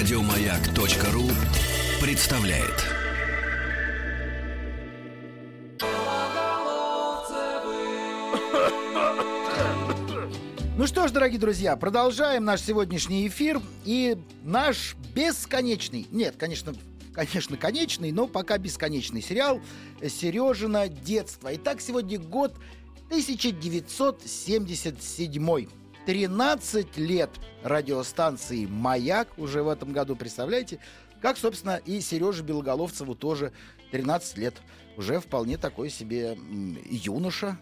Радиомаяк.ру представляет. Ну что ж, дорогие друзья, продолжаем наш сегодняшний эфир и наш бесконечный, нет, конечно, конечно, конечный, но пока бесконечный сериал «Сережина детство». Итак, сегодня год 1977. 13 лет радиостанции «Маяк» уже в этом году, представляете? Как, собственно, и Сереже Белоголовцеву тоже 13 лет. Уже вполне такой себе юноша,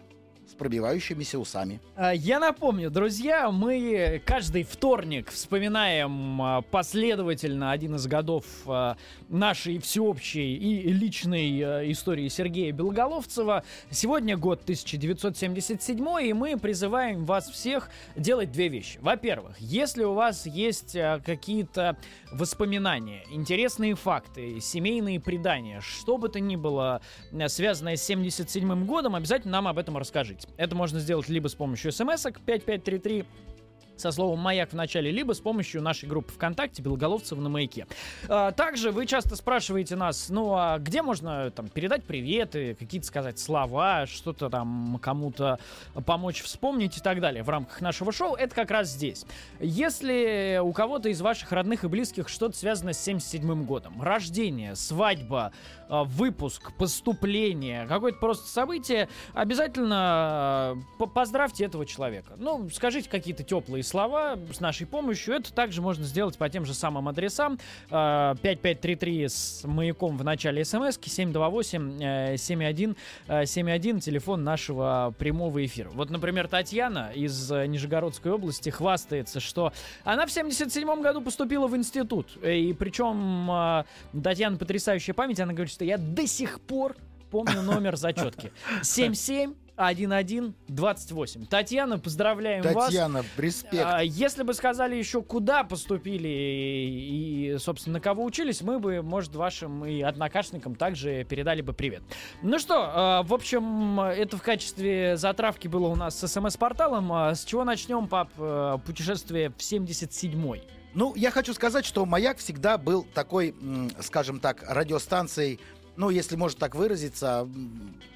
с пробивающимися усами. А, я напомню, друзья, мы каждый вторник вспоминаем а, последовательно один из годов а, нашей всеобщей и личной истории Сергея Белоголовцева. Сегодня год 1977, и мы призываем вас всех делать две вещи. Во-первых, если у вас есть какие-то воспоминания, интересные факты, семейные предания, что бы то ни было связанное с 77 годом, обязательно нам об этом расскажите быть. Это можно сделать либо с помощью смс-ок 5533, со словом «Маяк» в начале, либо с помощью нашей группы ВКонтакте «Белоголовцев на маяке». А, также вы часто спрашиваете нас, ну а где можно там передать приветы, какие-то сказать слова, что-то там кому-то помочь вспомнить и так далее в рамках нашего шоу, это как раз здесь. Если у кого-то из ваших родных и близких что-то связано с 77 годом, рождение, свадьба, выпуск, поступление, какое-то просто событие, обязательно а, поздравьте этого человека. Ну, скажите какие-то теплые слова с нашей помощью. Это также можно сделать по тем же самым адресам. 5533 а, с маяком в начале смс 728 71 71 телефон нашего прямого эфира. Вот, например, Татьяна из Нижегородской области хвастается, что она в 77 году поступила в институт. И причем Татьяна потрясающая память, она говорит, что я до сих пор помню номер зачетки. 77 1128. Татьяна, поздравляем Татьяна, вас. Татьяна, респект. А, если бы сказали еще, куда поступили и, собственно, на кого учились, мы бы, может, вашим и однокашникам также передали бы привет. Ну что, а, в общем, это в качестве затравки было у нас с СМС-порталом. А с чего начнем, пап, путешествие в 77-й? Ну, я хочу сказать, что «Маяк» всегда был такой, скажем так, радиостанцией, ну, если можно так выразиться,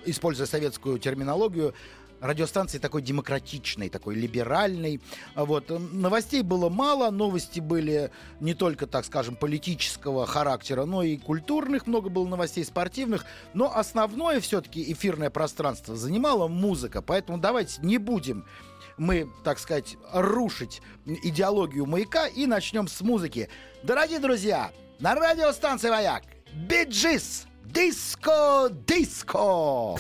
используя советскую терминологию, радиостанции такой демократичной, такой либеральной. Вот. Новостей было мало, новости были не только, так скажем, политического характера, но и культурных, много было новостей спортивных, но основное все-таки эфирное пространство занимала музыка, поэтому давайте не будем мы, так сказать, рушить идеологию маяка и начнем с музыки. Дорогие друзья, на радиостанции «Маяк» Биджис Диско Диско!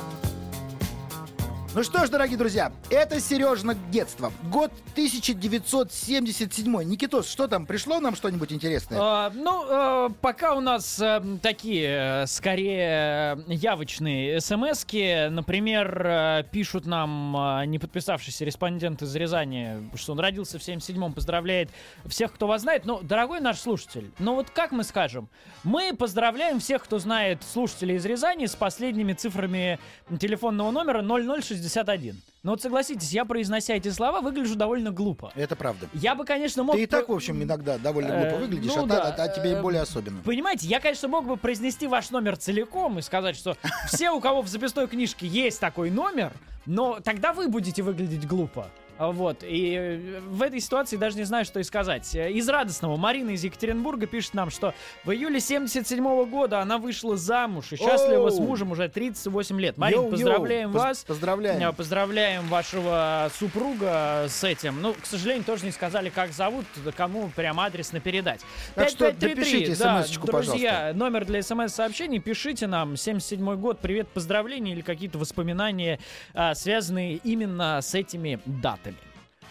Ну что ж, дорогие друзья, это Сережина детство. Год 1977. Никитос, что там, пришло нам что-нибудь интересное? А, ну, а, пока у нас а, такие, скорее, явочные смс -ки. Например, пишут нам не подписавшийся респондент из Рязани, что он родился в 77-м, поздравляет всех, кто вас знает. Но, дорогой наш слушатель, ну вот как мы скажем? Мы поздравляем всех, кто знает слушателей из Рязани с последними цифрами телефонного номера 0060 61. Но вот согласитесь, я, произнося эти слова, выгляжу довольно глупо. Это правда. Я бы, конечно, мог... Ты и так, в общем, иногда довольно глупо э, выглядишь, ну, а, да. а, а тебе более особенно. Понимаете, я, конечно, мог бы произнести ваш номер целиком и сказать, что все, у кого в записной книжке есть такой номер, но тогда вы будете выглядеть глупо. Вот, и э, в этой ситуации даже не знаю, что и сказать. Из радостного Марина из Екатеринбурга пишет нам, что в июле 77 -го года она вышла замуж и счастлива с мужем уже 38 лет. Марина, поздравляем йоу. вас. Поздравляем. Э, поздравляем вашего супруга с этим. Ну, к сожалению, тоже не сказали, как зовут, кому прям адресно передать. Так 5533, что да, друзья, пожалуйста. номер для смс-сообщений, пишите нам, 77 год, привет, поздравления или какие-то воспоминания, а, связанные именно с этими датами.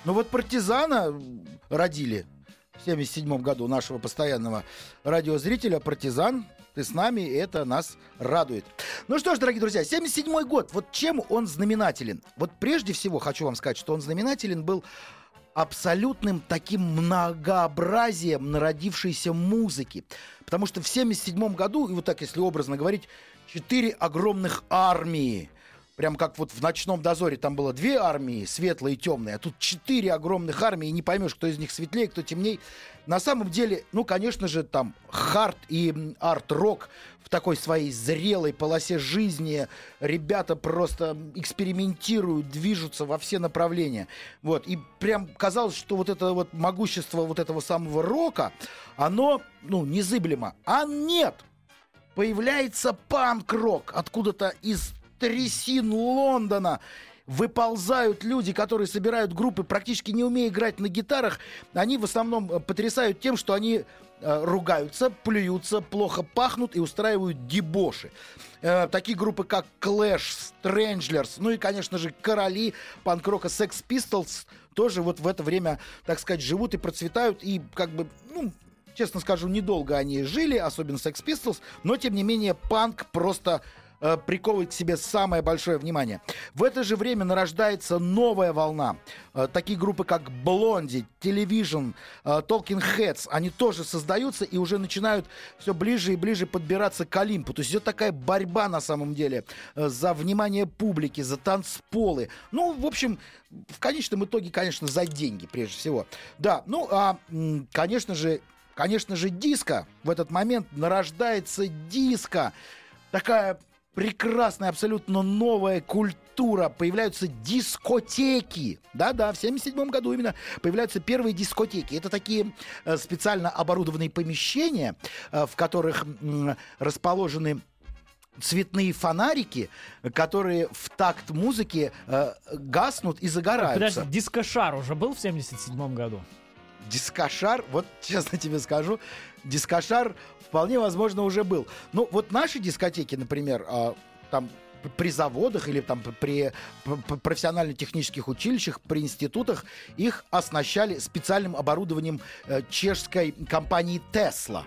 Ну вот партизана родили в 77 году нашего постоянного радиозрителя. Партизан, ты с нами, это нас радует. Ну что ж, дорогие друзья, 77 год, вот чем он знаменателен? Вот прежде всего хочу вам сказать, что он знаменателен был абсолютным таким многообразием народившейся музыки. Потому что в 77 году, и вот так, если образно говорить, четыре огромных армии – прям как вот в «Ночном дозоре» там было две армии, светлые и темные, а тут четыре огромных армии, и не поймешь, кто из них светлее, кто темней. На самом деле, ну, конечно же, там хард и арт-рок в такой своей зрелой полосе жизни. Ребята просто экспериментируют, движутся во все направления. Вот. И прям казалось, что вот это вот могущество вот этого самого рока, оно, ну, незыблемо. А нет! Появляется панк-рок откуда-то из трясин Лондона выползают люди, которые собирают группы, практически не умея играть на гитарах. Они в основном э, потрясают тем, что они э, ругаются, плюются, плохо пахнут и устраивают дебоши. Э, такие группы, как Clash, Stranglers, ну и, конечно же, короли панк-рока Sex Pistols тоже вот в это время, так сказать, живут и процветают, и как бы, ну, честно скажу, недолго они жили, особенно Sex Pistols, но, тем не менее, панк просто э, приковывает к себе самое большое внимание. В это же время нарождается новая волна. Э, такие группы, как Blondie, Television, э, Talking Heads, они тоже создаются и уже начинают все ближе и ближе подбираться к Олимпу. То есть идет такая борьба на самом деле э, за внимание публики, за танцполы. Ну, в общем, в конечном итоге, конечно, за деньги прежде всего. Да, ну, а, конечно же, конечно же, диско. В этот момент нарождается диско. Такая прекрасная, абсолютно новая культура. Появляются дискотеки. Да-да, в 77 году именно появляются первые дискотеки. Это такие э, специально оборудованные помещения, э, в которых расположены цветные фонарики, которые в такт музыки э, гаснут и загораются. Подожди, дискошар уже был в 77 году? Дискошар, вот честно тебе скажу, дискошар вполне возможно уже был. Ну, вот наши дискотеки, например, э, там при заводах или там при профессионально-технических училищах, при институтах, их оснащали специальным оборудованием э, чешской компании Tesla.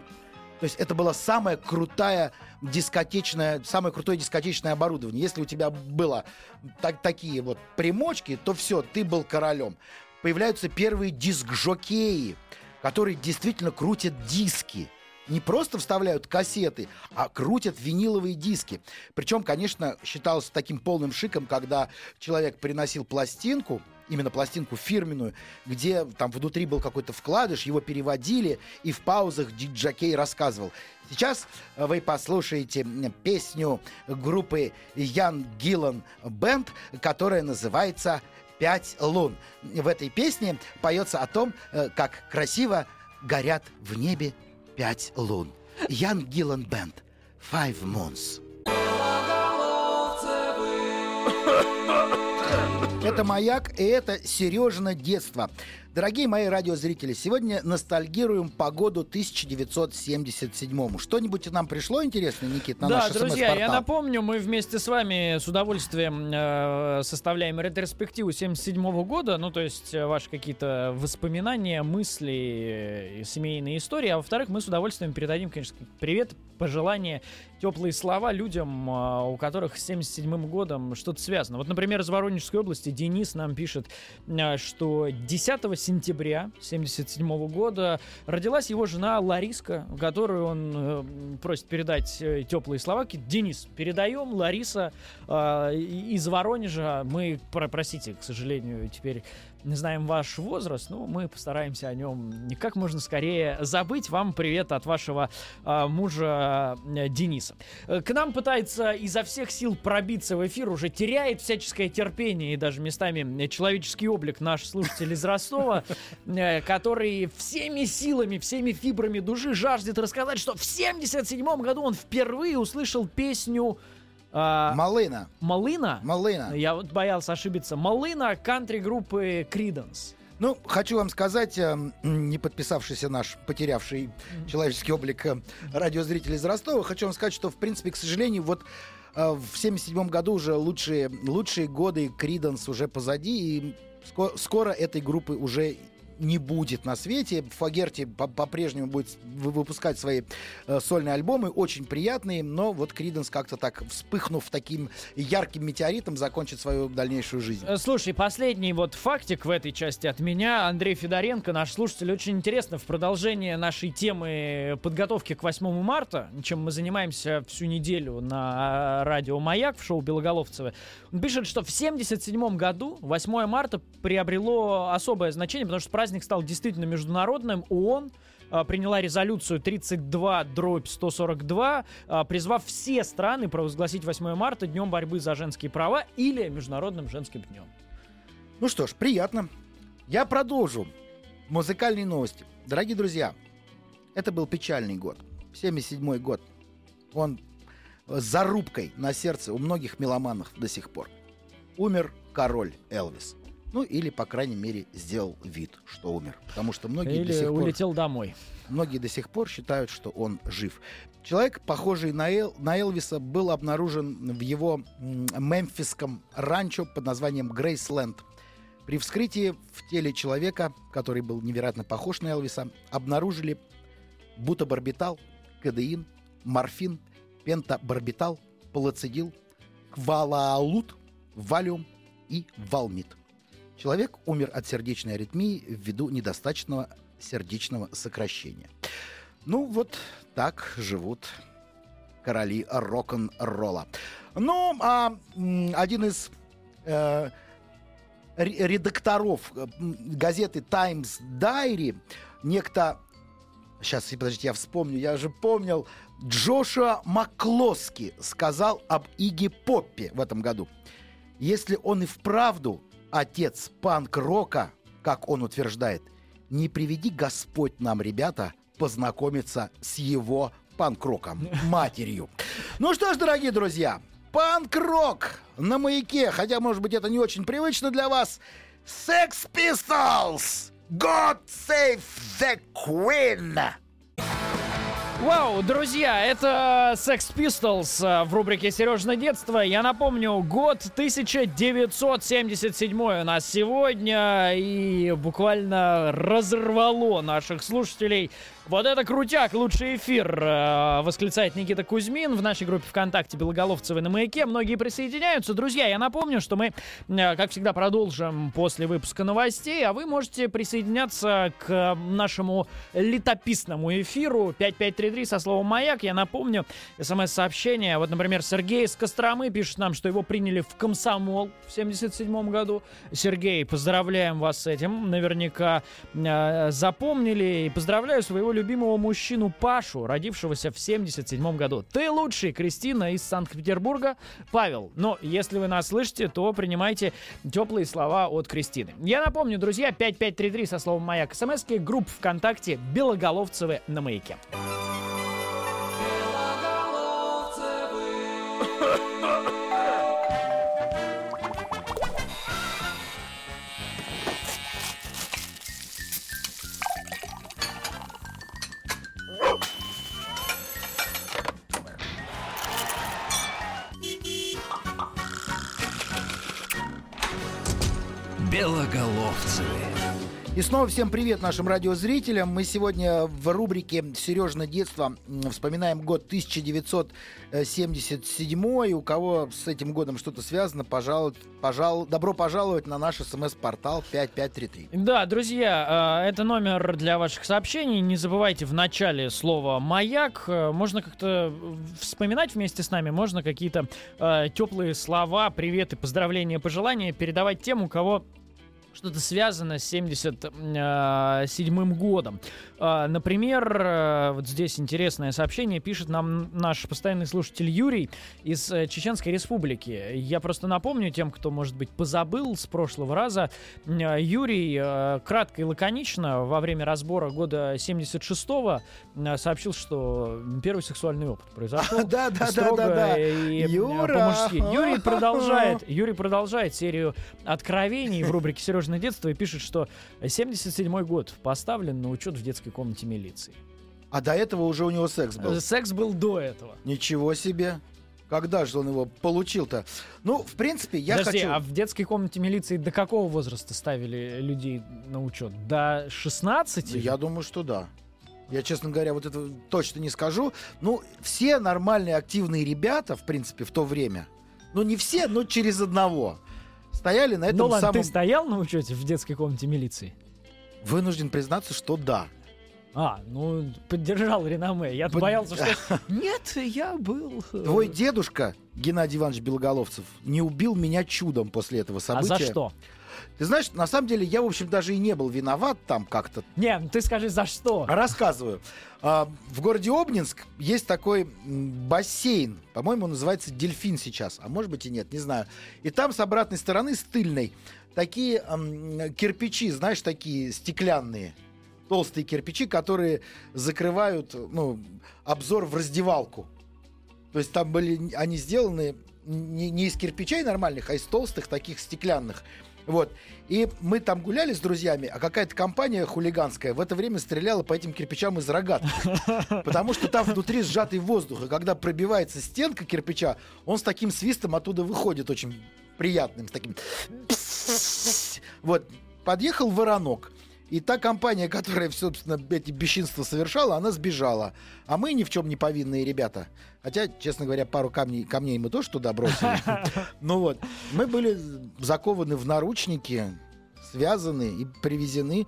То есть это было самое крутое дискотечное, самое крутое дискотечное оборудование. Если у тебя было так, такие вот примочки, то все, ты был королем. Появляются первые диск-жокеи, которые действительно крутят диски не просто вставляют кассеты, а крутят виниловые диски. Причем, конечно, считалось таким полным шиком, когда человек приносил пластинку, именно пластинку фирменную, где там внутри был какой-то вкладыш, его переводили, и в паузах диджакей рассказывал. Сейчас вы послушаете песню группы Ян Гиллан Бенд, которая называется «Пять лун». В этой песне поется о том, э, как красиво горят в небе пять лун. Ян Гиллан Бенд. Five Moons. Это «Маяк» и это Сережина детство. Дорогие мои радиозрители, сегодня ностальгируем по году 1977. Что-нибудь нам пришло интересное, Никит, на да, наш друзья, я напомню, мы вместе с вами с удовольствием э, составляем ретроспективу 77 года, ну, то есть э, ваши какие-то воспоминания, мысли, э, семейные истории, а во-вторых, мы с удовольствием передадим, конечно, привет, пожелания, теплые слова людям, э, у которых с 77 годом что-то связано. Вот, например, из Воронежской области Денис нам пишет, э, что 10 сентября 1977 года родилась его жена Лариска, которую он э, просит передать э, теплые слова. Денис, передаем, Лариса э, из Воронежа. Мы, про, простите, к сожалению, теперь знаем ваш возраст, но мы постараемся о нем как можно скорее забыть. Вам привет от вашего э, мужа Дениса. Э, к нам пытается изо всех сил пробиться в эфир, уже теряет всяческое терпение и даже местами человеческий облик наш слушатель из Ростова, э, который всеми силами, всеми фибрами души жаждет рассказать, что в 77 году он впервые услышал песню а, Малына. Малына? Малына. Я вот боялся ошибиться. Малына кантри-группы Криденс. Ну, хочу вам сказать, э, не подписавшийся наш, потерявший человеческий облик э, радиозритель из Ростова, хочу вам сказать, что, в принципе, к сожалению, вот э, в 77 году уже лучшие, лучшие годы Криденс уже позади, и скоро, скоро этой группы уже не будет на свете. Фагерти по- по-прежнему будет вы- выпускать свои э, сольные альбомы, очень приятные, но вот Криденс как-то так, вспыхнув таким ярким метеоритом, закончит свою дальнейшую жизнь. Э, Слушай, последний вот фактик в этой части от меня. Андрей Федоренко, наш слушатель, очень интересно в продолжение нашей темы подготовки к 8 марта, чем мы занимаемся всю неделю на радио «Маяк» в шоу Белоголовцева. Он пишет, что в 77 году 8 марта приобрело особое значение, потому что праздник стал действительно международным. ООН а, приняла резолюцию 32 дробь 142, а, призвав все страны провозгласить 8 марта днем борьбы за женские права или Международным женским днем. Ну что ж, приятно. Я продолжу. Музыкальные новости. Дорогие друзья, это был печальный год. 77 год. Он с зарубкой на сердце у многих меломанов до сих пор. Умер король Элвис. Ну, или, по крайней мере, сделал вид, что умер. Потому что многие до Или сих пор... улетел домой. Многие до сих пор считают, что он жив. Человек, похожий на, Эл- на Элвиса, был обнаружен в его мемфисском ранчо под названием Грейсленд. При вскрытии в теле человека, который был невероятно похож на Элвиса, обнаружили бутабарбитал, кадеин, морфин, пентабарбитал, палацидил, квалаалут, валиум и валмит. Человек умер от сердечной аритмии ввиду недостаточного сердечного сокращения. Ну, вот так живут короли рок-н-ролла. Ну, а один из э, ре- редакторов э, газеты Times Diary, некто... Сейчас, подождите, я вспомню, я же помнил. Джошуа Маклоски сказал об Иги Поппе в этом году. Если он и вправду отец панк-рока, как он утверждает, не приведи Господь нам, ребята, познакомиться с его панк-роком, матерью. Ну что ж, дорогие друзья, панк-рок на маяке, хотя, может быть, это не очень привычно для вас. Sex Pistols! God save the Queen! Вау, друзья, это Sex Pistols э, в рубрике «Сережное детство». Я напомню, год 1977 у нас сегодня, и буквально разорвало наших слушателей. Вот это крутяк, лучший эфир, э, восклицает Никита Кузьмин в нашей группе ВКонтакте Белоголовцевы на маяке. Многие присоединяются. Друзья, я напомню, что мы, э, как всегда, продолжим после выпуска новостей, а вы можете присоединяться к нашему летописному эфиру 5533 со словом «Маяк». Я напомню, смс-сообщение. Вот, например, Сергей из Костромы пишет нам, что его приняли в комсомол в 77 году. Сергей, поздравляем вас с этим. Наверняка э, запомнили. И поздравляю своего любимого мужчину Пашу, родившегося в 77 году. Ты лучший, Кристина из Санкт-Петербурга. Павел, но если вы нас слышите, то принимайте теплые слова от Кристины. Я напомню, друзья, 5533 со словом «Маяк» смс групп ВКонтакте «Белоголовцевы на маяке». Снова всем привет нашим радиозрителям. Мы сегодня в рубрике «Сережное детство» вспоминаем год 1977. У кого с этим годом что-то связано, пожалуй, пожалуй, добро пожаловать на наш смс-портал 5533. Да, друзья, э, это номер для ваших сообщений. Не забывайте в начале слова «Маяк». Э, Можно как-то вспоминать вместе с нами, можно какие-то э, теплые слова, приветы, поздравления, пожелания передавать тем, у кого что-то связано с 77 годом. А, Например, э, вот здесь интересное сообщение пишет нам наш постоянный слушатель Юрий из э, Чеченской Республики. Я просто напомню тем, кто, может быть, позабыл с прошлого раза. Э, Юрий э, кратко и лаконично во время разбора года 76-го э, сообщил, что первый сексуальный опыт произошел. Да, да, да, строго да, да. и, э, Юра! по-мужски. Юрий продолжает, Юрий продолжает серию откровений в рубрике «Сережное детство» и пишет, что 77 год поставлен на учет в детской комнате милиции. А до этого уже у него секс был. Секс был до этого. Ничего себе. Когда же он его получил-то? Ну, в принципе, я Подожди, хочу... а в детской комнате милиции до какого возраста ставили людей на учет? До 16? Ну, Я думаю, что да. Я, честно говоря, вот это точно не скажу. Ну, все нормальные, активные ребята, в принципе, в то время, ну, не все, но через одного, стояли на этом ну ладно, самом... ты стоял на учете в детской комнате милиции? Вынужден признаться, что да. А, ну, поддержал реноме. Я Под- боялся, что... Нет, я был... э, Твой дедушка, Геннадий Иванович Белоголовцев, не убил меня чудом после этого А события. за что? Ты знаешь, на самом деле, я, в общем, даже и не был виноват там как-то. Не, ну ты скажи, за что? Рассказываю. А, В городе Обнинск есть такой бассейн. По-моему, он называется «Дельфин» сейчас. А может быть и нет, не знаю. И там с обратной стороны, с тыльной, такие кирпичи, знаешь, такие стеклянные. Толстые кирпичи, которые закрывают ну, обзор в раздевалку. То есть там были, они сделаны не, не из кирпичей нормальных, а из толстых таких стеклянных. Вот. И мы там гуляли с друзьями, а какая-то компания хулиганская в это время стреляла по этим кирпичам из рогатки. Потому что там внутри сжатый воздух. И когда пробивается стенка кирпича, он с таким свистом оттуда выходит очень приятным. С таким... Вот. Подъехал воронок. И та компания, которая, собственно, эти бесчинства совершала, она сбежала. А мы ни в чем не повинные ребята. Хотя, честно говоря, пару камней, камней мы тоже туда бросили. Ну вот, мы были закованы в наручники, связаны и привезены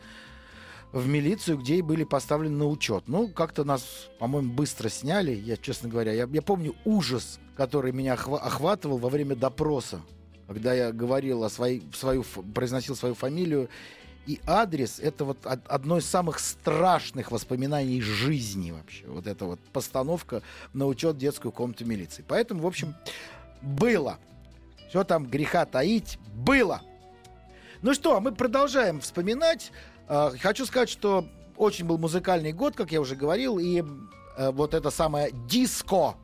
в милицию, где и были поставлены на учет. Ну, как-то нас, по-моему, быстро сняли. Я, честно говоря, я, я помню ужас, который меня охва- охватывал во время допроса, когда я говорил о своей, свою, произносил свою фамилию и адрес. Это вот од- одно из самых страшных воспоминаний жизни вообще. Вот эта вот постановка на учет детскую комнату милиции. Поэтому, в общем, было. Что там греха таить? Было. Ну что, мы продолжаем вспоминать. А, Хочу сказать, что очень был музыкальный год, как я уже говорил, и э, вот это самое диско,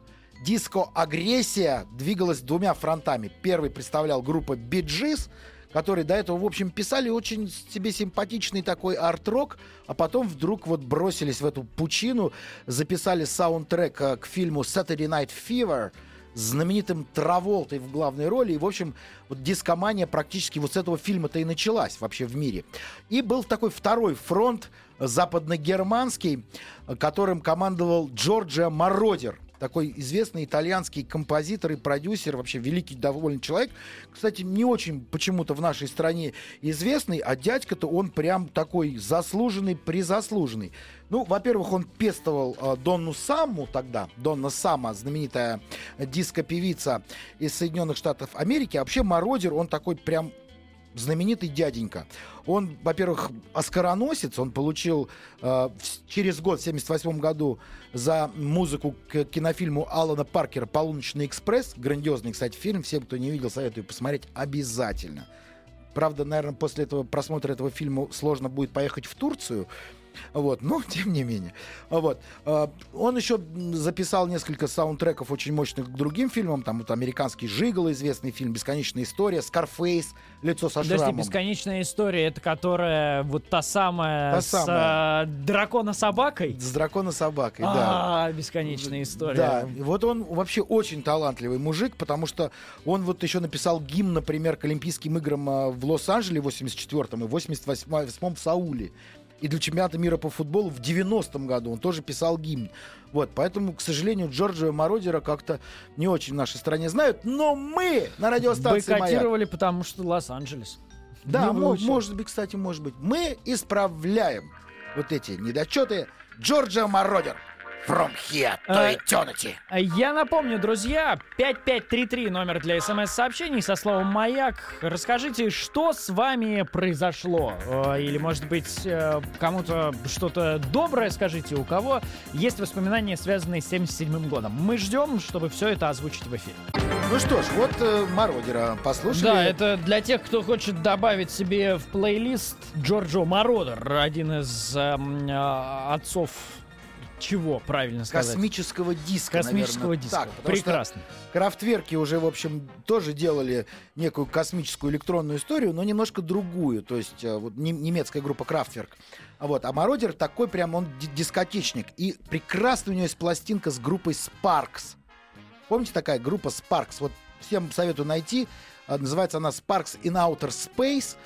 диско-агрессия двигалась двумя фронтами. Первый представлял группа Bee Gees, которые до этого, в общем, писали очень себе симпатичный такой арт-рок, а потом вдруг вот бросились в эту пучину, записали саундтрек э, к фильму Saturday Night Fever, знаменитым Траволтой в главной роли. И, в общем, вот дискомания практически вот с этого фильма-то и началась вообще в мире. И был такой второй фронт западногерманский, которым командовал Джорджио Мородер. Такой известный итальянский композитор и продюсер, вообще великий довольно человек. Кстати, не очень почему-то в нашей стране известный, а дядька-то он прям такой заслуженный, призаслуженный. Ну, во-первых, он пестовал э, Донну Самму тогда. Донна Сама, знаменитая диско-певица из Соединенных Штатов Америки. А вообще Мородер, он такой прям знаменитый дяденька. Он, во-первых, оскароносец, он получил э, через год, в 78 году, за музыку к кинофильму Алана Паркера «Полуночный экспресс». Грандиозный, кстати, фильм. Всем, кто не видел, советую посмотреть обязательно. Правда, наверное, после этого просмотра этого фильма сложно будет поехать в Турцию. Вот, но тем не менее. Вот. А, Он еще записал несколько саундтреков очень мощных к другим фильмам. Там вот американский Жигал, известный фильм, «Бесконечная история», «Скарфейс», «Лицо со Подожди, шрамом». бесконечная история, это которая вот та самая Та с самая. э, дракона-собакой? С дракона-собакой, да. А, бесконечная история. Да, вот он вообще очень талантливый мужик, потому что он вот еще написал гимн, например, к Олимпийским играм а, в Лос-Анджеле в 84-м и в 88-м в Сауле. И для чемпионата мира по футболу в 90-м году он тоже писал гимн. Вот, поэтому, к сожалению, Джорджа Мородера как-то не очень в нашей стране знают, но мы на радиостанции «Маяк» Бойкотировали, потому что Лос-Анджелес. Да, мо- выучил. может быть, кстати, может быть. Мы исправляем вот эти недочеты. Джорджа Мородер. From here to А, eternity. Я напомню, друзья, 5533 номер для смс-сообщений со словом «Маяк». Расскажите, что с вами произошло? Э, Или, может быть, э, кому-то что-то доброе скажите, у кого есть воспоминания, связанные с 77 годом. Мы ждем, чтобы все это озвучить в эфире. Ну что ж, вот э, Мародера послушали. Да, это для тех, кто хочет добавить себе в плейлист Джорджо Мородер, один из эм, а, отцов чего, правильно сказать? космического диска, Космического наверное, диска. так, Прекрасно. Крафтверки уже, в общем, тоже делали некую космическую электронную историю, но немножко другую. То есть э, вот нем- немецкая группа Крафтверк. Вот, а Мародер такой прям, он ди- дискотечник. И прекрасно у него есть пластинка с группой Sparks. Помните такая группа Sparks? Вот всем советую найти. А, Называется она Sparks in Outer Space.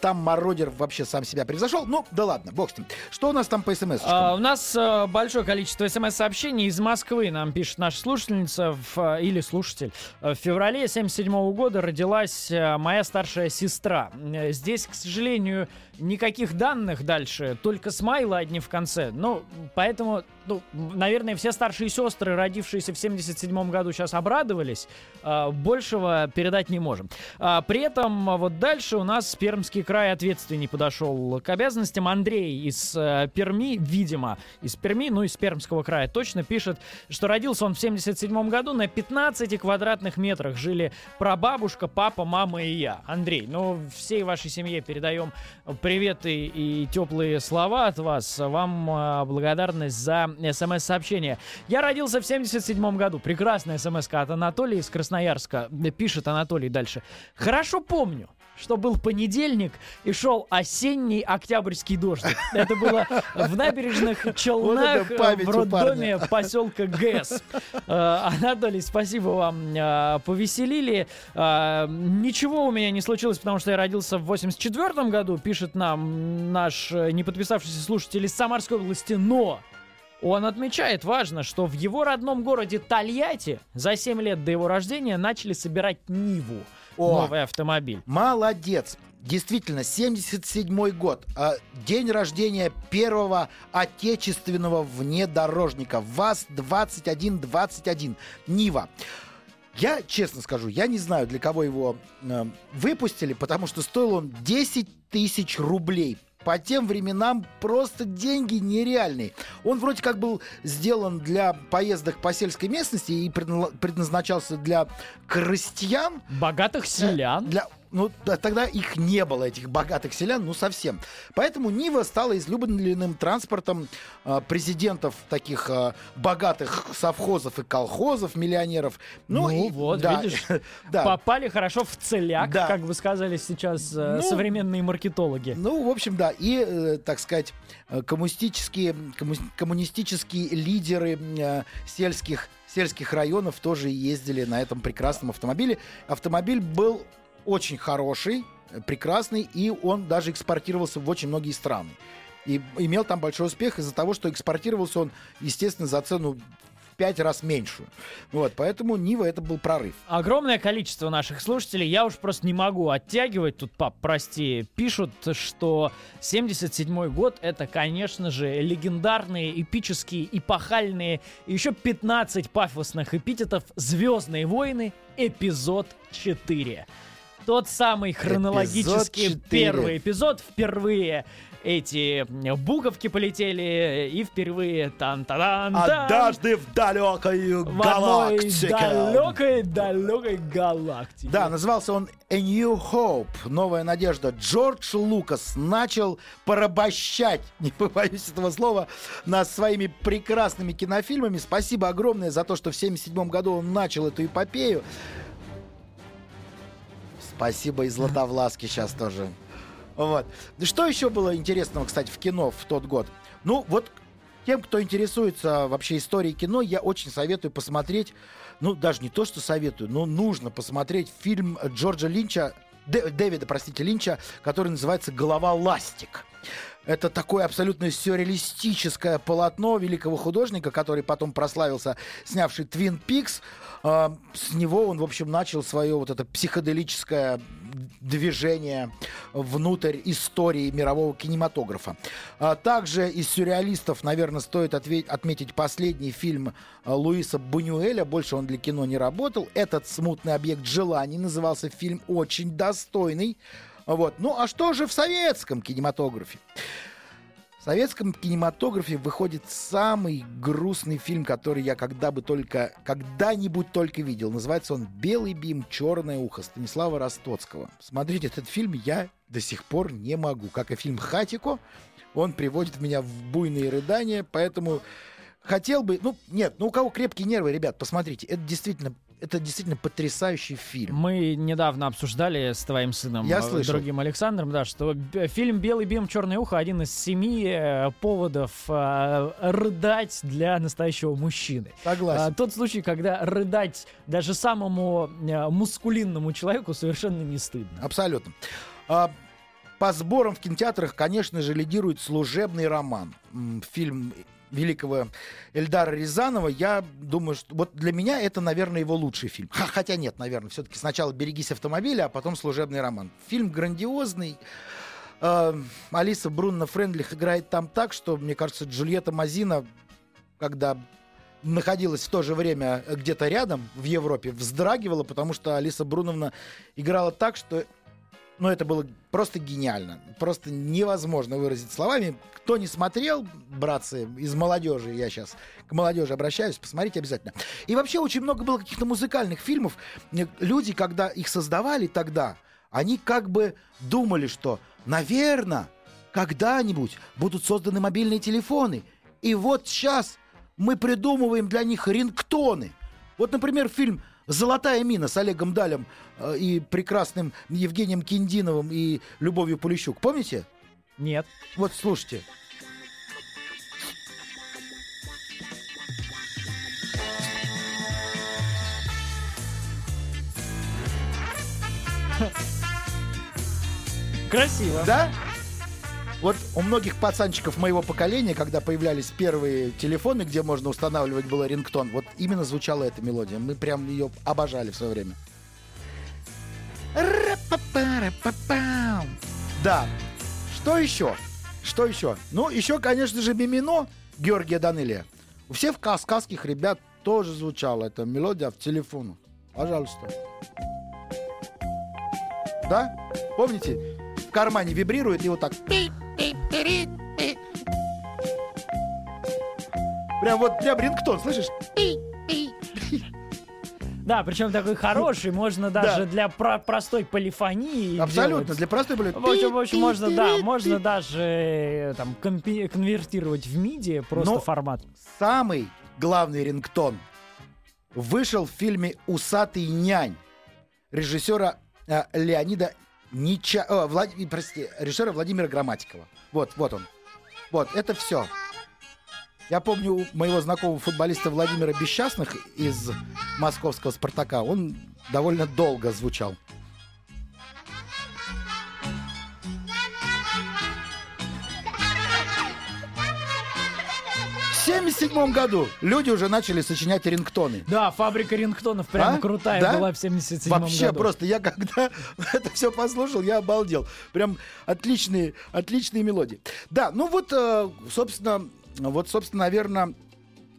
Там Мародер вообще сам себя превзошел. Ну, да ладно, бог с ним. Что у нас там по смс? А, у нас а, большое количество смс-сообщений из Москвы. Нам пишет наша слушательница в, а, или слушатель. В феврале 77 года родилась моя старшая сестра. Э, Здесь, к сожалению, никаких данных дальше, только смайлы одни в конце. Ну, поэтому, ну, наверное, все старшие сестры, родившиеся в 77 году, сейчас обрадовались. А, большего передать не можем. А, при этом а, вот дальше у нас Пермский край ответственней подошел к обязанностям. Андрей из э, Перми, видимо, из Перми, ну, из Пермского края точно пишет, что родился он в 77 году на 15 квадратных метрах. Жили прабабушка, папа, мама и я. Андрей, ну, всей вашей семье передаем приветы и теплые слова от вас. Вам а, благодарность за смс-сообщение. Я родился в 77 году. Прекрасная смс от Анатолия из Красноярска. Пишет Анатолий дальше. Хорошо помню что был понедельник и шел осенний октябрьский дождик. Это было в набережных Челнах Вот память в роддоме поселка ГЭС. Э, Анатолий, спасибо вам. э, Повеселили. Э, Ничего у меня не случилось, потому что я родился в 84 году, пишет нам наш э, не подписавшийся слушатель из Самарской области, но он отмечает, важно, что в его родном городе Тольятти за 7 лет до его рождения начали собирать Ниву. О. Новый автомобиль. Молодец. Действительно, 77 год. а, День рождения первого отечественного внедорожника. ВАЗ-2121. Нива. Я честно скажу, я не знаю, для кого его э, выпустили, потому что стоил он 10 тысяч рублей. По тем временам просто деньги нереальные. Он вроде как был сделан для поездок по сельской местности и предна- предназначался для крестьян, Богатых селян. для, ну, да, тогда их не было, этих богатых селян, ну, совсем. Поэтому Нива стала излюбленным транспортом а, президентов таких а, богатых совхозов и колхозов, миллионеров. Ну, Ну и- вот, да, видишь, да. Попали хорошо в целяк, Да. как бы сказали сейчас э, Ну, современные маркетологи. Ну, в общем, да. И, э, так сказать, э, коммунистические, комму- коммунистические лидеры э, сельских, сельских районов тоже ездили на этом прекрасном автомобиле. Автомобиль был очень хороший, э, прекрасный, и он даже экспортировался в очень многие страны. И имел там большой успех из-за того, что экспортировался он, естественно, за цену в пять раз меньшую. Вот, поэтому Нива это был прорыв. Огромное количество наших слушателей, я уж просто не могу оттягивать, тут, пап, прости, пишут, что 77 год это, конечно же, легендарные, эпические, эпохальные, еще 15 пафосных эпитетов «Звездные войны. Эпизод 4». Тот самый хронологически Эпизод 4. первый эпизод впервые эти буковки полетели и впервые тан та в далекой в одной далекой, далекой галактике. Да, назывался он A New Hope, Новая надежда. Джордж Лукас начал порабощать, не побоюсь этого слова, нас своими прекрасными кинофильмами. Спасибо огромное за то, что в 77 году он начал эту эпопею. Спасибо и Златовласке сейчас тоже. Вот. Что еще было интересного, кстати, в кино в тот год? Ну, вот тем, кто интересуется вообще историей кино, я очень советую посмотреть, ну, даже не то, что советую, но нужно посмотреть фильм Джорджа Линча, Дэ- Дэвида, простите, Линча, который называется «Голова ластик». Это такое абсолютно сюрреалистическое полотно великого художника, который потом прославился, снявший «Твин Пикс». А, С него он, в общем, начал свое вот это психоделическое движение внутрь истории мирового кинематографа. А Также из сюрреалистов, наверное, стоит отметить последний фильм а, Луиса Бунюэля. Больше он для кино не работал. Этот «Смутный объект желаний» назывался фильм очень достойный. Вот. Ну а что же в советском кинематографе? В советском кинематографе выходит самый грустный фильм, который я когда бы только, когда-нибудь только видел. Называется он «Белый бим, черное ухо» Станислава Ростоцкого. Смотреть этот фильм я до сих пор не могу. Как и фильм «Хатико», он приводит меня в буйные рыдания, поэтому хотел бы... Ну, нет, ну у кого крепкие нервы, ребят, посмотрите. Это действительно... это действительно потрясающий фильм. Мы недавно обсуждали с твоим сыном, Я э, слышал. другим Александром, да, что фильм «Белый бим, черное ухо» один из семи э, поводов э, рыдать для настоящего мужчины. А, Согласен. тот случай, когда рыдать даже самому мускулинному человеку совершенно не стыдно. Абсолютно. А, по сборам в кинотеатрах, конечно же, лидирует служебный роман. Фильм великого Эльдара Рязанова. Я думаю, что вот для меня это, наверное, его лучший фильм. Хотя нет, наверное, все-таки сначала «Берегись автомобиля», а потом «Служебный роман». Фильм грандиозный. А, Алиса Брунна Френдлих играет там так, что, мне кажется, Джульетта Мазина, когда находилась в то же время где-то рядом в Европе, вздрагивала, потому что Алиса Бруновна играла так, что ну, это было просто гениально. Просто невозможно выразить словами. Кто не смотрел, братцы, из молодежи, я сейчас к молодежи обращаюсь, посмотрите обязательно. И вообще очень много было каких-то музыкальных фильмов. Э, Люди, когда их создавали тогда, они как бы думали, что, наверное, когда-нибудь будут созданы мобильные телефоны. И вот сейчас мы придумываем для них рингтоны. Вот, например, фильм «Золотая мина» с Олегом Далем э, и прекрасным Евгением Киндиновым и Любовью Полищук. Помните? Нет. Вот слушайте. Красиво. Да? Вот у многих пацанчиков моего поколения, когда появлялись первые телефоны, где можно устанавливать было рингтон, вот именно звучала эта мелодия. Мы прям ее обожали в свое время. Да. Что еще? Что еще? Ну, еще, конечно же, Мимино Георгия Данелия. У всех кавказских ребят тоже звучала эта мелодия в телефону. Пожалуйста. Да? Помните? В кармане вибрирует и вот так. Прям вот прям рингтон, слышишь? Да, причем такой хороший, можно даже для про- простой полифонии. Абсолютно, делать. для простой были. В общем, в общем, можно, да, можно даже э, там конвертировать в MIDI просто Но- формат. Самый главный рингтон вышел в фильме «Усатый нянь» режиссера э, Леонида Нича... о, Влад- Прости, режиссера Владимира Грамматикова. Вот, вот он. Вот, это все. Я помню у моего знакомого футболиста Владимира Бесчастных из московского «Спартака». Он довольно долго звучал. 77 году люди уже начали сочинять рингтоны. Да, фабрика рингтонов прям А? крутая Да? была в 77 Вообще году. просто я когда это все послушал, я обалдел. Прям отличные, отличные мелодии. Да, ну вот, э, собственно, вот, собственно, наверное,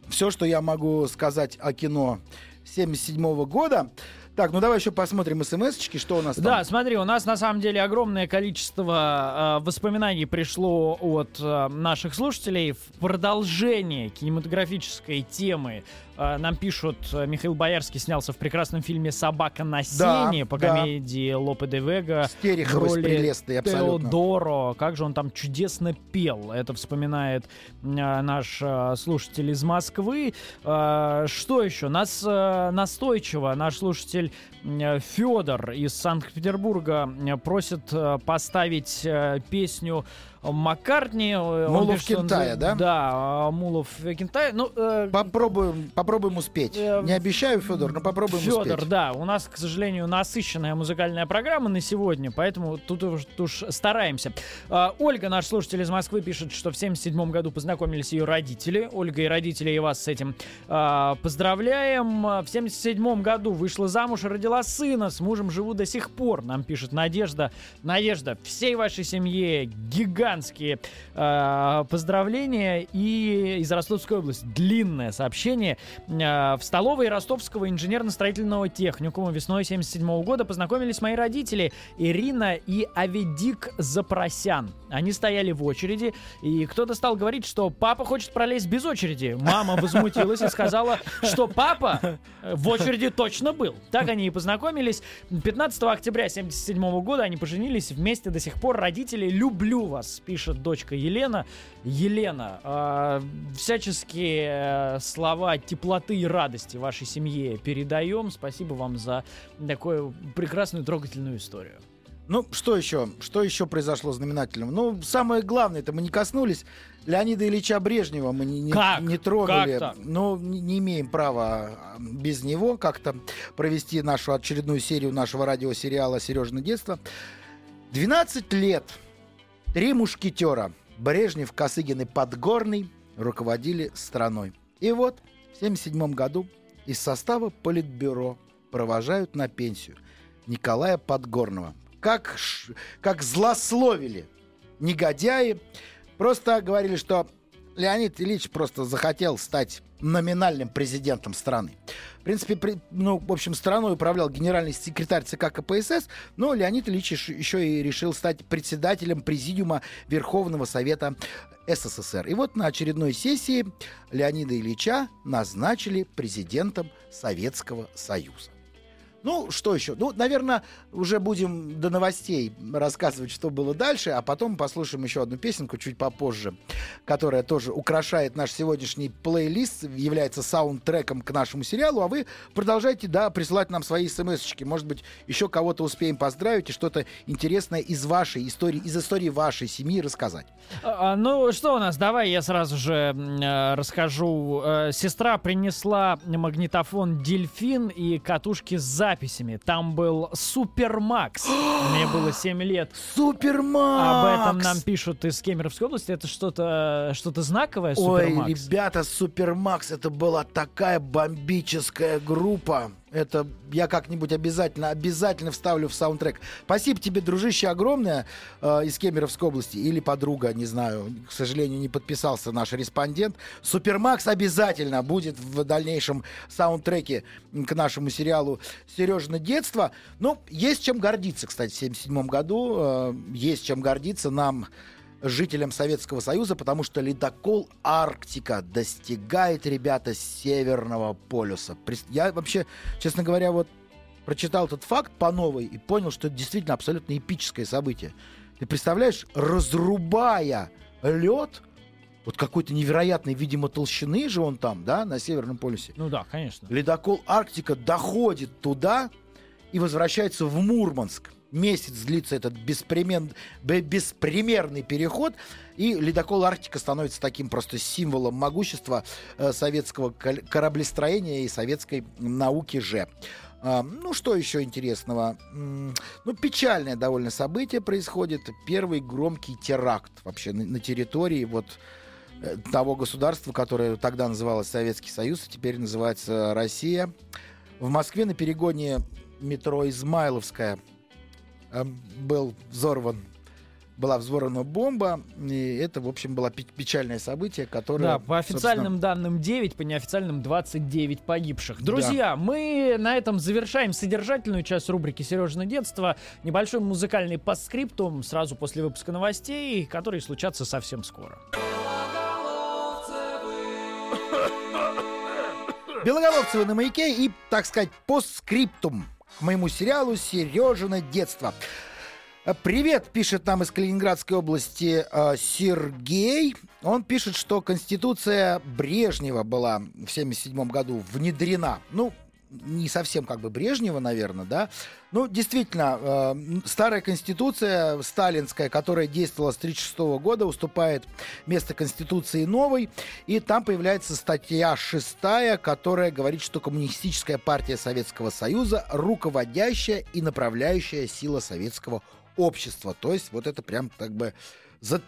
все, что я могу сказать о кино 77 года. Так, ну давай еще посмотрим смс-очки, что у нас Да, там. смотри, у нас на самом деле огромное количество э, воспоминаний пришло от э, наших слушателей в продолжение кинематографической темы. Э, нам пишут, э, Михаил Боярский снялся в прекрасном фильме «Собака на Да, сене» по да. комедии Лопе де Вега. роли прелестный, абсолютно. Теодоро, как же он там чудесно пел. Это вспоминает э, наш слушатель из Москвы. Что еще? Нас настойчиво наш слушатель Федор из Санкт-Петербурга просит поставить песню Маккартни. Э, Мулов пишет, он Кентая, да? Да, э, Мулов Кентая. Ну, э, Попробуем, попробуем успеть. Э, Не обещаю, Федор, но попробуем Федор, успеть. да, у нас, к сожалению, насыщенная музыкальная программа на сегодня, поэтому тут уж, уж стараемся. А, Ольга, наш слушатель из Москвы, пишет, что в 77 году познакомились ее родители. Ольга и родители, и вас с этим а, поздравляем. А, В 77 году вышла замуж и родила сына. С мужем живу до сих пор, нам пишет Надежда. Надежда, всей вашей семье гигантские а, поздравления. И из Ростовской области длинное сообщение. А, В столовой Ростовского инженерно-строительного техникума весной 77 года познакомились мои родители Ирина и Аведик Запросян. Они стояли в очереди, и кто-то стал говорить, что папа хочет пролезть без очереди. Мама возмутилась и сказала, что папа э, в очереди точно был. Так они и познакомились. 15 октября 77 года они поженились вместе до сих пор. Родители, люблю вас. Пишет дочка Елена. Елена, э, всяческие слова теплоты и радости вашей семье передаем. Спасибо вам за такую прекрасную трогательную историю. Ну, что еще? Что еще произошло знаменательным? Ну, самое главное, это мы не коснулись. Леонида Ильича Брежнева мы не, не, Как? не тронули. Как но не, не имеем права а, без него как-то провести нашу очередную серию нашего радиосериала «Сережное детство». 12 лет три мушкетера Брежнев, Косыгин и Подгорный руководили страной. И вот в 1977 году из состава Политбюро провожают на пенсию Николая Подгорного. Как, как злословили негодяи. Просто говорили, что Леонид Ильич просто захотел стать номинальным президентом страны. В принципе, при- ну, в общем, страной управлял генеральный секретарь ЦК КПСС, но Леонид Ильич еще и решил стать председателем Президиума Верховного Совета СССР. И вот на очередной сессии Леонида Ильича назначили президентом Советского Союза. Ну, что еще? Ну, наверное, уже будем до новостей рассказывать, что было дальше, а потом послушаем еще одну песенку чуть попозже, которая тоже украшает наш сегодняшний плейлист, является саундтреком к нашему сериалу, а вы продолжайте, да, присылать нам свои смс-очки. Может быть, еще кого-то успеем поздравить и что-то интересное из вашей истории, из истории вашей семьи рассказать. А, а, ну что у нас? Давай я сразу же э, расскажу. Э, сестра принесла магнитофон Дельфин и катушки с записями. Там был Супермакс. Мне было 7 лет. Супермакс! Об этом нам пишут из Кемеровской области. Это что-то что-то знаковое, Ой, Супермакс? ребята, Супермакс, это была такая бомбическая группа. Это я как-нибудь обязательно, обязательно вставлю в саундтрек. Спасибо тебе, дружище, огромное э, из Кемеровской области. Или подруга, не знаю. К сожалению, не подписался наш респондент. Супермакс обязательно будет в дальнейшем саундтреке к нашему сериалу «Сережина детство». Ну, есть чем гордиться, кстати, в 1977 году. Э, есть чем гордиться нам, жителям Советского Союза, потому что ледокол Арктика достигает, ребята, Северного полюса. Я вообще, честно говоря, вот прочитал этот факт по новой и понял, что это действительно абсолютно эпическое событие. Ты представляешь, разрубая лед, вот какой-то невероятной, видимо, толщины же он там, да, на Северном полюсе. Ну да, конечно. Ледокол Арктика доходит туда и возвращается в Мурманск. Месяц длится этот беспремен- бе- беспримерный переход, и ледокол Арктика становится таким просто символом могущества э, советского кораблестроения и советской науки же. А, ну, что еще интересного? Ну, печальное довольно событие происходит. Первый громкий теракт вообще на, территории вот э, того государства, которое тогда называлось Советский Союз, а теперь называется Россия. В Москве на перегоне метро Измайловская был взорван была взорвана бомба, и это, в общем, было пе- печальное событие, которое... Да, по официальным собственно, данным 9, по неофициальным 29 погибших. Друзья, мы на этом завершаем содержательную часть рубрики «Сережное детство». Небольшой музыкальный постскриптум сразу после выпуска новостей, которые случатся совсем скоро. Белоголовцевы на маяке и, так сказать, постскриптум к моему сериалу «Сережина детство». Привет, пишет нам из Калининградской области э, Сергей. Он пишет, что Конституция Брежнева была в 1977 году внедрена. Ну, не совсем как бы Брежнева, наверное, да. Ну, действительно, э, старая конституция сталинская, которая действовала с 1936 года, уступает место конституции новой, и там появляется статья шестая, которая говорит, что коммунистическая партия Советского Союза руководящая и направляющая сила советского общества. То есть вот это прям как бы за-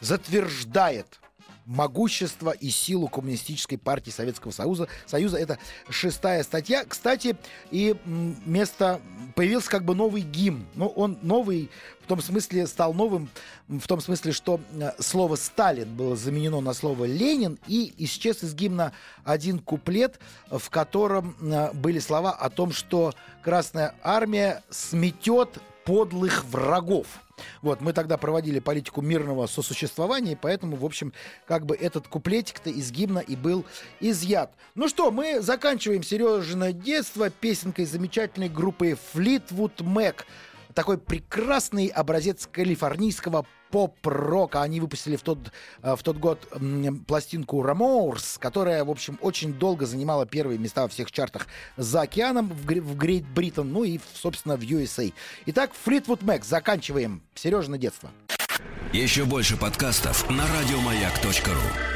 затверждает могущество и силу коммунистической партии Советского Союза. Союза это шестая статья. Кстати, и место появился как бы новый гимн. Ну, он новый в том смысле стал новым, в том смысле, что э, слово Сталин было заменено на слово Ленин, и исчез из гимна один куплет, в котором э, были слова о том, что Красная Армия сметет подлых врагов. Вот, мы тогда проводили политику мирного сосуществования, и поэтому, в общем, как бы этот куплетик-то из гимна и был изъят. Ну что, мы заканчиваем Сережина детство песенкой замечательной группы Fleetwood Mac. Такой прекрасный образец калифорнийского поп-рока. Они выпустили в тот, э, в тот год пластинку Рамоурс, которая, в общем, очень долго занимала первые места во всех чартах за океаном в, Грейт Бриттон, ну и, собственно, в USA. Итак, Флитвуд Мэк. Заканчиваем. Сережа на детство. Еще больше подкастов на радиомаяк.ру.